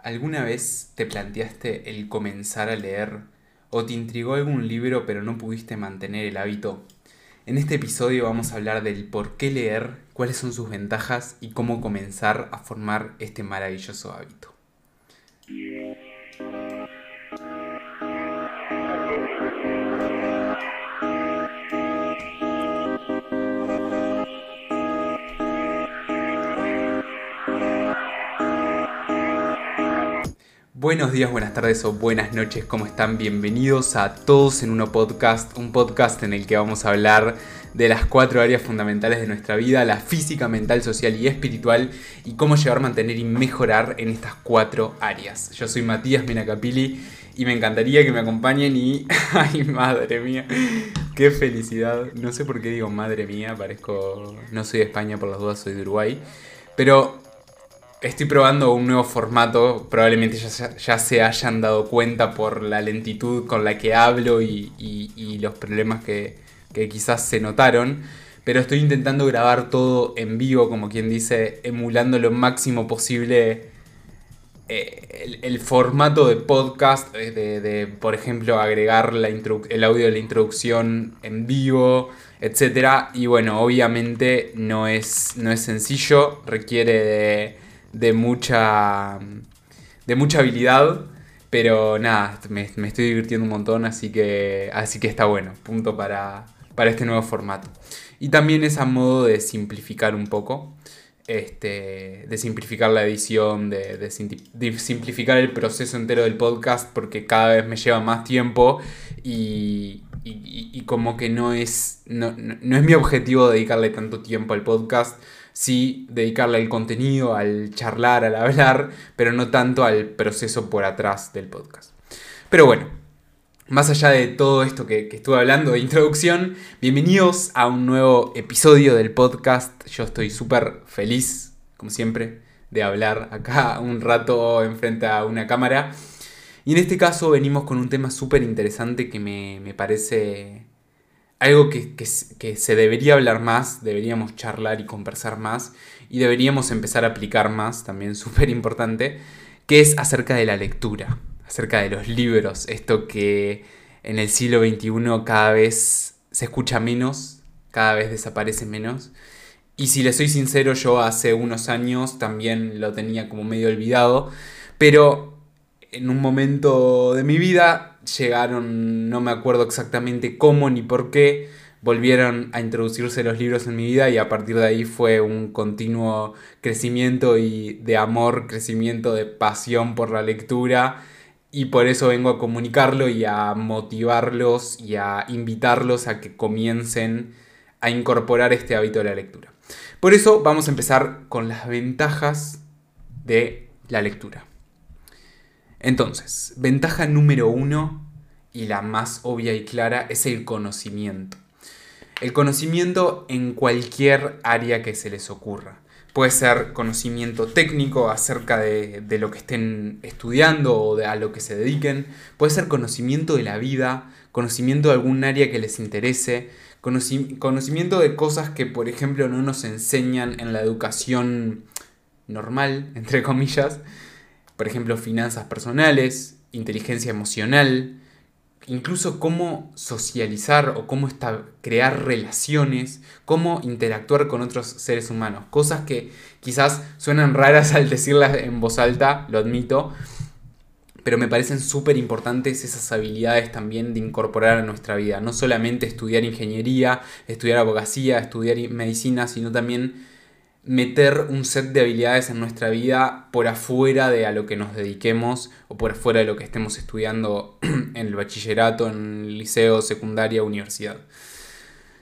¿Alguna vez te planteaste el comenzar a leer o te intrigó algún libro pero no pudiste mantener el hábito? En este episodio vamos a hablar del por qué leer, cuáles son sus ventajas y cómo comenzar a formar este maravilloso hábito. Buenos días, buenas tardes o buenas noches, ¿cómo están? Bienvenidos a Todos en Uno Podcast, un podcast en el que vamos a hablar de las cuatro áreas fundamentales de nuestra vida, la física, mental, social y espiritual, y cómo llevar, mantener y mejorar en estas cuatro áreas. Yo soy Matías Minacapili y me encantaría que me acompañen y... ¡Ay, madre mía! ¡Qué felicidad! No sé por qué digo madre mía, parezco... No soy de España, por las dudas soy de Uruguay. Pero estoy probando un nuevo formato. Probablemente ya, se hayan dado cuenta por la lentitud con la que hablo y, los problemas que, quizás se notaron. Pero estoy intentando grabar todo en vivo, como quien dice, emulando lo máximo posible eh, el, formato de podcast, eh, de, por ejemplo, agregar el audio de la introducción en vivo, etc. Y bueno, obviamente no es, no es sencillo, requiere de de mucha, de mucha habilidad. Pero nada, me, estoy divirtiendo un montón, así que, así que está bueno. Punto para, para este nuevo formato. Y también es a modo de simplificar un poco. Este, de simplificar la edición, de, simplificar el proceso entero del podcast, porque cada vez me lleva más tiempo y, y, como que no es, no, no es mi objetivo dedicarle tanto tiempo al podcast sí dedicarle al contenido, al charlar, al hablar, pero no tanto al proceso por atrás del podcast. Pero bueno, más allá de todo esto que, estuve hablando de introducción, bienvenidos a un nuevo episodio del podcast. Yo estoy súper feliz, como siempre, de hablar acá un rato enfrente a una cámara. Y en este caso venimos con un tema súper interesante que me, me parece algo que, se debería hablar más, deberíamos charlar y conversar más y deberíamos empezar a aplicar más, también súper importante, que es acerca de la lectura, acerca de los libros, esto que en el siglo XXI cada vez se escucha menos, cada vez desaparece menos. Y si le soy sincero, yo hace unos años también lo tenía como medio olvidado, pero en un momento de mi vida llegaron, no me acuerdo exactamente cómo ni por qué, volvieron a introducirse los libros en mi vida y a partir de ahí fue un continuo crecimiento y de amor, crecimiento de pasión por la lectura y por eso vengo a comunicarlo y a motivarlos y a invitarlos a que comiencen a incorporar este hábito de la lectura. Por eso vamos a empezar con las ventajas de la lectura. Entonces, ventaja número uno y la más obvia y clara es el conocimiento. El conocimiento en cualquier área que se les ocurra. Puede ser conocimiento técnico acerca de, lo que estén estudiando o de a lo que se dediquen. Puede ser conocimiento de la vida, conocimiento de algún área que les interese, conocimiento de cosas que, por ejemplo, no nos enseñan en la educación normal, entre comillas, por ejemplo, finanzas personales, inteligencia emocional, incluso cómo socializar o cómo crear relaciones, cómo interactuar con otros seres humanos. Cosas que quizás suenan raras al decirlas en voz alta, lo admito, pero me parecen súper importantes esas habilidades también de incorporar a nuestra vida. No solamente estudiar ingeniería, estudiar abogacía, estudiar medicina, sino también meter un set de habilidades en nuestra vida por afuera de a lo que nos dediquemos o por afuera de lo que estemos estudiando en el bachillerato, en el liceo, secundaria, universidad.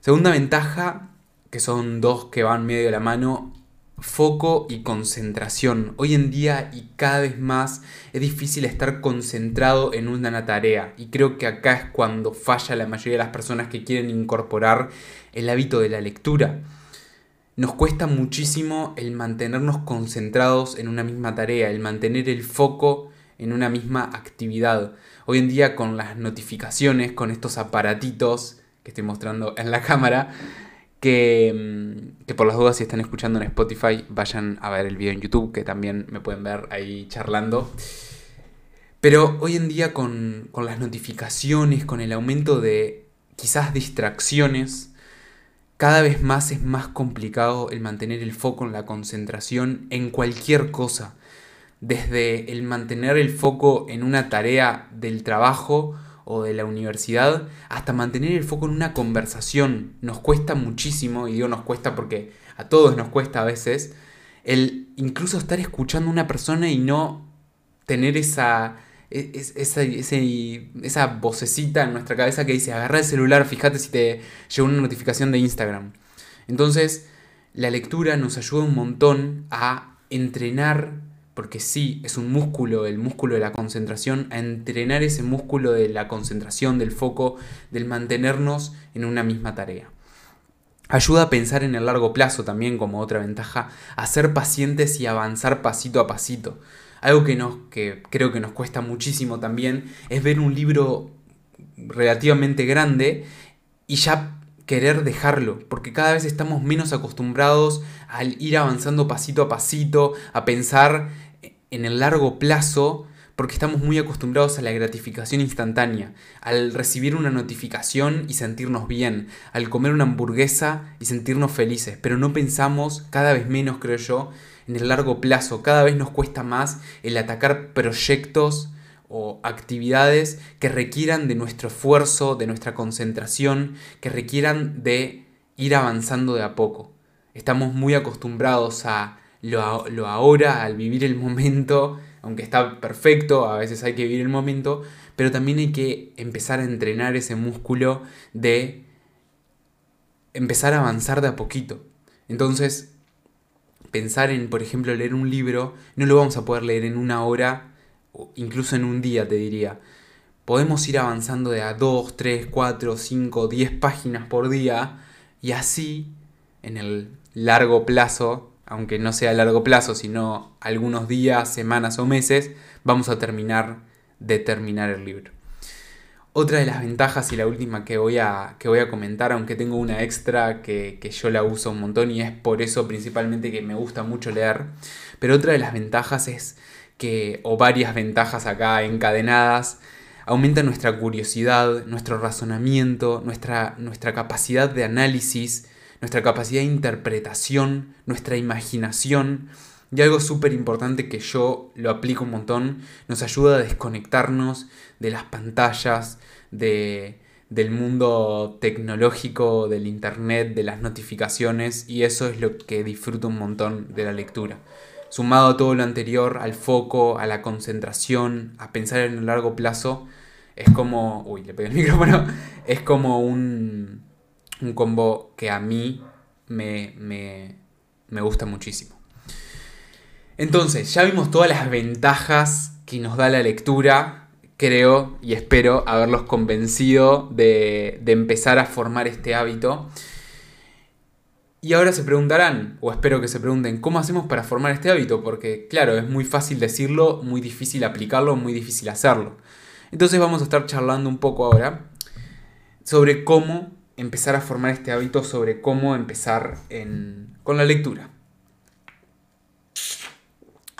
Segunda ventaja, que son dos que van medio de la mano, foco y concentración. Hoy en día y cada vez más es difícil estar concentrado en una tarea y creo que acá es cuando falla la mayoría de las personas que quieren incorporar el hábito de la lectura nos cuesta muchísimo el mantenernos concentrados en una misma tarea, el mantener el foco en una misma actividad. Hoy en día con las notificaciones, con estos aparatitos que estoy mostrando en la cámara, que, mm, que por las dudas si están escuchando en Spotify vayan a ver el video en YouTube, que también me pueden ver ahí charlando. Pero hoy en día con, con las notificaciones, con el aumento de quizás distracciones, cada vez más es más complicado el mantener el foco en la concentración en cualquier cosa. Desde el mantener el foco en una tarea del trabajo o de la universidad hasta mantener el foco en una conversación. Nos cuesta muchísimo, y digo nos cuesta porque a todos nos cuesta a veces, el incluso estar escuchando a una persona y no tener esa, esa, esa vocecita en nuestra cabeza que dice, agarra el celular, fíjate si te llegó una notificación de Instagram. Entonces, la lectura nos ayuda un montón a entrenar porque sí, es un músculo, el músculo de la concentración, a entrenar ese músculo de la concentración, del foco, del mantenernos en una misma tarea. Ayuda a pensar en el largo plazo también como otra ventaja, a ser pacientes y avanzar pasito a pasito. Algo que, nos, que creo que nos cuesta muchísimo también es ver un libro relativamente grande y ya querer dejarlo, porque cada vez estamos menos acostumbrados al ir avanzando pasito a pasito, a pensar en el largo plazo, porque estamos muy acostumbrados a la gratificación instantánea, al recibir una notificación y sentirnos bien, al comer una hamburguesa y sentirnos felices, pero no pensamos cada vez menos, creo yo, en el largo plazo, cada vez nos cuesta más el atacar proyectos o actividades que requieran de nuestro esfuerzo, de nuestra concentración, que requieran de ir avanzando de a poco. Estamos muy acostumbrados a lo, lo ahora, al vivir el momento, aunque está perfecto, a veces hay que vivir el momento, pero también hay que empezar a entrenar ese músculo de empezar a avanzar de a poquito. Entonces, pensar en, por ejemplo, leer un libro, no lo vamos a poder leer en una hora incluso en un día te diría, podemos ir avanzando de a 2, 3, 4, 5, 10 páginas por día y así en el largo plazo, aunque no sea a largo plazo, sino algunos días, semanas o meses, vamos a terminar de terminar el libro. Otra de las ventajas y la última que voy a, que voy a comentar, aunque tengo una extra que, que, yo la uso un montón y es por eso principalmente que me gusta mucho leer, pero otra de las ventajas es o varias ventajas acá encadenadas, aumenta nuestra curiosidad, nuestro razonamiento, nuestra, nuestra capacidad de análisis, nuestra capacidad de interpretación, nuestra imaginación. Y algo súper importante que yo lo aplico un montón, nos ayuda a desconectarnos de las pantallas, de, del mundo tecnológico, del internet, de las notificaciones, y eso es lo que disfruto un montón de la lectura sumado a todo lo anterior, al foco, a la concentración, a pensar en el largo plazo, es como. Uy, le pegué el micrófono. Es como un, un combo que a mí me, me, me gusta muchísimo. Entonces, ya vimos todas las ventajas que nos da la lectura. Creo y espero haberlos convencido de, empezar a formar este hábito. Y ahora se preguntarán, o espero que se pregunten, ¿cómo hacemos para formar este hábito? Porque claro, es muy fácil decirlo, muy difícil aplicarlo, muy difícil hacerlo. Entonces vamos a estar charlando un poco ahora sobre cómo empezar a formar este hábito, sobre cómo empezar con la lectura.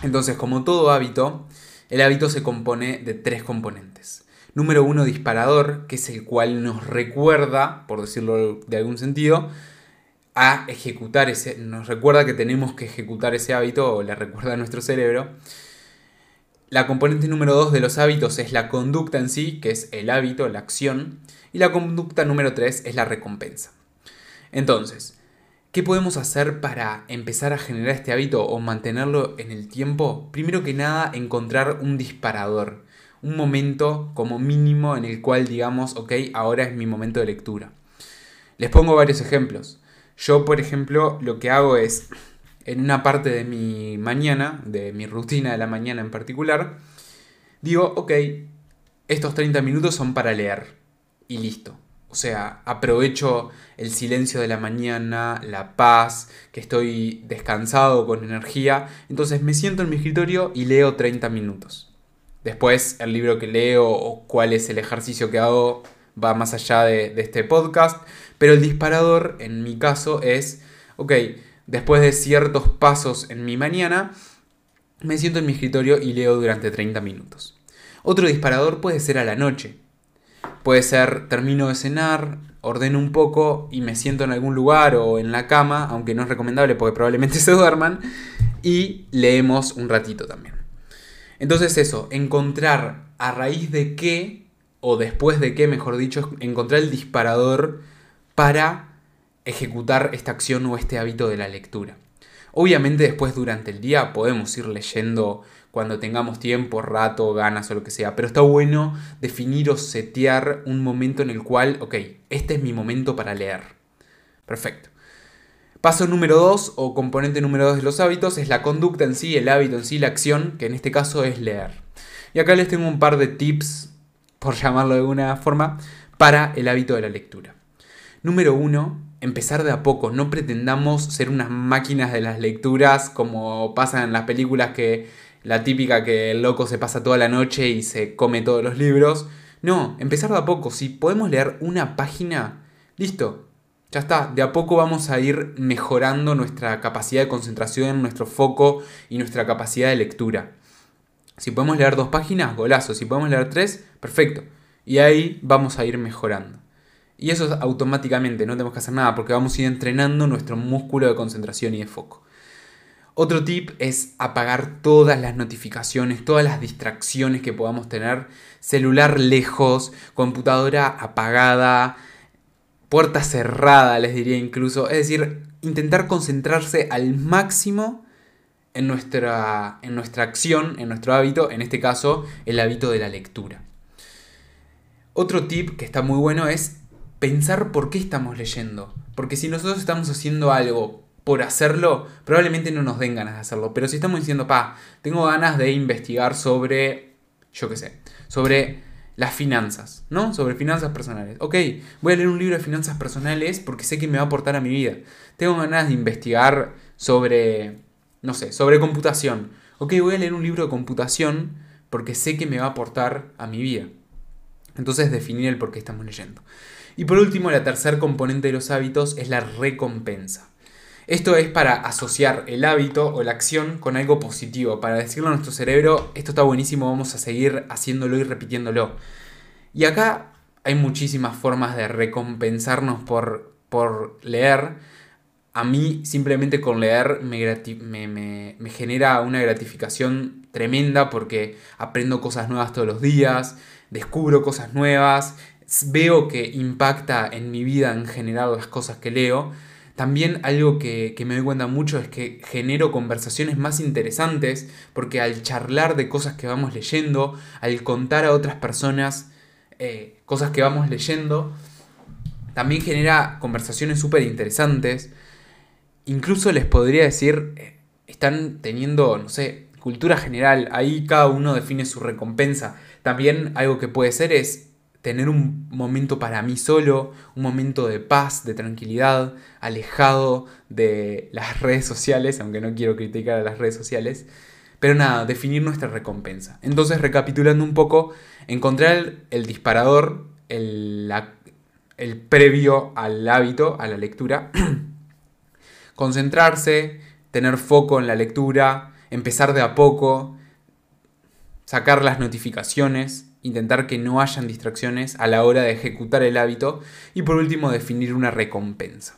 Entonces, como todo hábito, el hábito se compone de tres componentes. Número uno, disparador, que es el cual nos recuerda, por decirlo de algún sentido, a ejecutar ese, nos recuerda que tenemos que ejecutar ese hábito o le recuerda a nuestro cerebro. La componente número 2 de los hábitos es la conducta en sí, que es el hábito, la acción. Y la conducta número 3 es la recompensa. Entonces, ¿qué podemos hacer para empezar a generar este hábito o mantenerlo en el tiempo? Primero que nada, encontrar un disparador. Un momento como mínimo en el cual digamos, ok, ahora es mi momento de lectura. Les pongo varios ejemplos. Yo, por ejemplo, lo que hago es, en una parte de mi mañana, de mi rutina de la mañana en particular, digo, ok, estos 30 minutos son para leer. Y listo. O sea, aprovecho el silencio de la mañana, la paz, que estoy descansado, con energía. Entonces me siento en mi escritorio y leo 30 minutos. Después el libro que leo o cuál es el ejercicio que hago va más allá de, de este podcast, pero el disparador en mi caso es, ok, después de ciertos pasos en mi mañana, me siento en mi escritorio y leo durante 30 minutos. Otro disparador puede ser a la noche. Puede ser termino de cenar, ordeno un poco y me siento en algún lugar o en la cama, aunque no es recomendable porque probablemente se duerman, y leemos un ratito también. Entonces eso, encontrar a raíz de qué, o después de qué, mejor dicho, encontrar el disparador para ejecutar esta acción o este hábito de la lectura. Obviamente después durante el día podemos ir leyendo cuando tengamos tiempo, rato, ganas o lo que sea, pero está bueno definir o setear un momento en el cual, ok, este es mi momento para leer. Perfecto. Paso número 2 o componente número 2 de los hábitos es la conducta en sí, el hábito en sí, la acción, que en este caso es leer. Y acá les tengo un par de tips, por llamarlo de alguna forma, para el hábito de la lectura. Número 1, empezar de a poco, no pretendamos ser unas máquinas de las lecturas como pasa en las películas que la típica que el loco se pasa toda la noche y se come todos los libros. No, empezar de a poco, si podemos leer una página, listo, ya está, de a poco vamos a ir mejorando nuestra capacidad de concentración, nuestro foco y nuestra capacidad de lectura. Si podemos leer dos páginas, golazo, si podemos leer tres, perfecto. Y ahí vamos a ir mejorando. Y eso automáticamente, no tenemos que hacer nada porque vamos a ir entrenando nuestro músculo de concentración y de foco. Otro tip es apagar todas las notificaciones, todas las distracciones que podamos tener. Celular lejos, computadora apagada, puerta cerrada, les diría incluso. Es decir, intentar concentrarse al máximo en nuestra, en nuestra acción, en nuestro hábito, en este caso, el hábito de la lectura. Otro tip que está muy bueno es pensar por qué estamos leyendo. Porque si nosotros estamos haciendo algo por hacerlo, probablemente no nos den ganas de hacerlo. Pero si estamos diciendo, pa, tengo ganas de investigar sobre, yo qué sé, sobre las finanzas, ¿no? Sobre finanzas personales. Ok, voy a leer un libro de finanzas personales porque sé que me va a aportar a mi vida. Tengo ganas de investigar sobre, no sé, sobre computación. Ok, voy a leer un libro de computación porque sé que me va a aportar a mi vida. Entonces definir el por qué estamos leyendo. Y por último, la tercer componente de los hábitos es la recompensa. Esto es para asociar el hábito o la acción con algo positivo, para decirle a nuestro cerebro, esto está buenísimo, vamos a seguir haciéndolo y repitiéndolo. Y acá hay muchísimas formas de recompensarnos por, por leer. A mí simplemente con leer me, me genera una gratificación tremenda porque aprendo cosas nuevas todos los días, descubro cosas nuevas, veo que impacta en mi vida en general las cosas que leo, también algo que, me doy cuenta mucho es que genero conversaciones más interesantes porque al charlar de cosas que vamos leyendo, al contar a otras personas eh, cosas que vamos leyendo, también genera conversaciones súper interesantes. Incluso les podría decir, eh, están teniendo, no sé, cultura general, ahí cada uno define su recompensa. También algo que puede ser es tener un momento para mí solo, un momento de paz, de tranquilidad, alejado de las redes sociales, aunque no quiero criticar a las redes sociales. Pero nada, definir nuestra recompensa. Entonces, recapitulando un poco, encontrar el, disparador, el, previo al hábito, a la lectura, concentrarse, tener foco en la lectura, empezar de a poco, sacar las notificaciones, intentar que no hayan distracciones a la hora de ejecutar el hábito y por último definir una recompensa.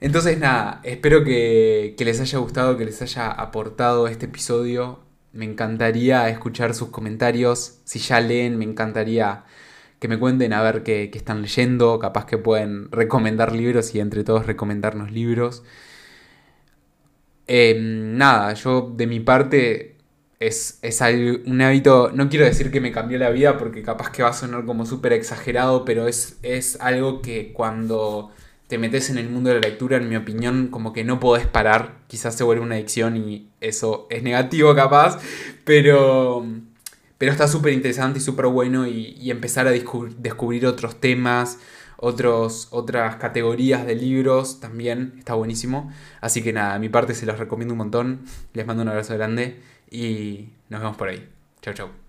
Entonces nada, espero que, les haya gustado, que les haya aportado este episodio. Me encantaría escuchar sus comentarios. Si ya leen, me encantaría que me cuenten a ver qué, están leyendo. Capaz que pueden recomendar libros y entre todos recomendarnos libros. Em, nada, yo de mi parte es, un hábito, no quiero decir que me cambió la vida porque capaz que va a sonar como súper exagerado, pero es, es algo que cuando te metes en el mundo de la lectura, en mi opinión, como que no podés parar, quizás se vuelve una adicción y eso es negativo capaz, pero, pero está súper interesante y súper bueno y, empezar a descubrir otros temas, otros, otras categorías de libros también está buenísimo. Así que nada, a mi parte se los recomiendo un montón, les mando un abrazo grande y nos vemos por ahí. Chau, chau.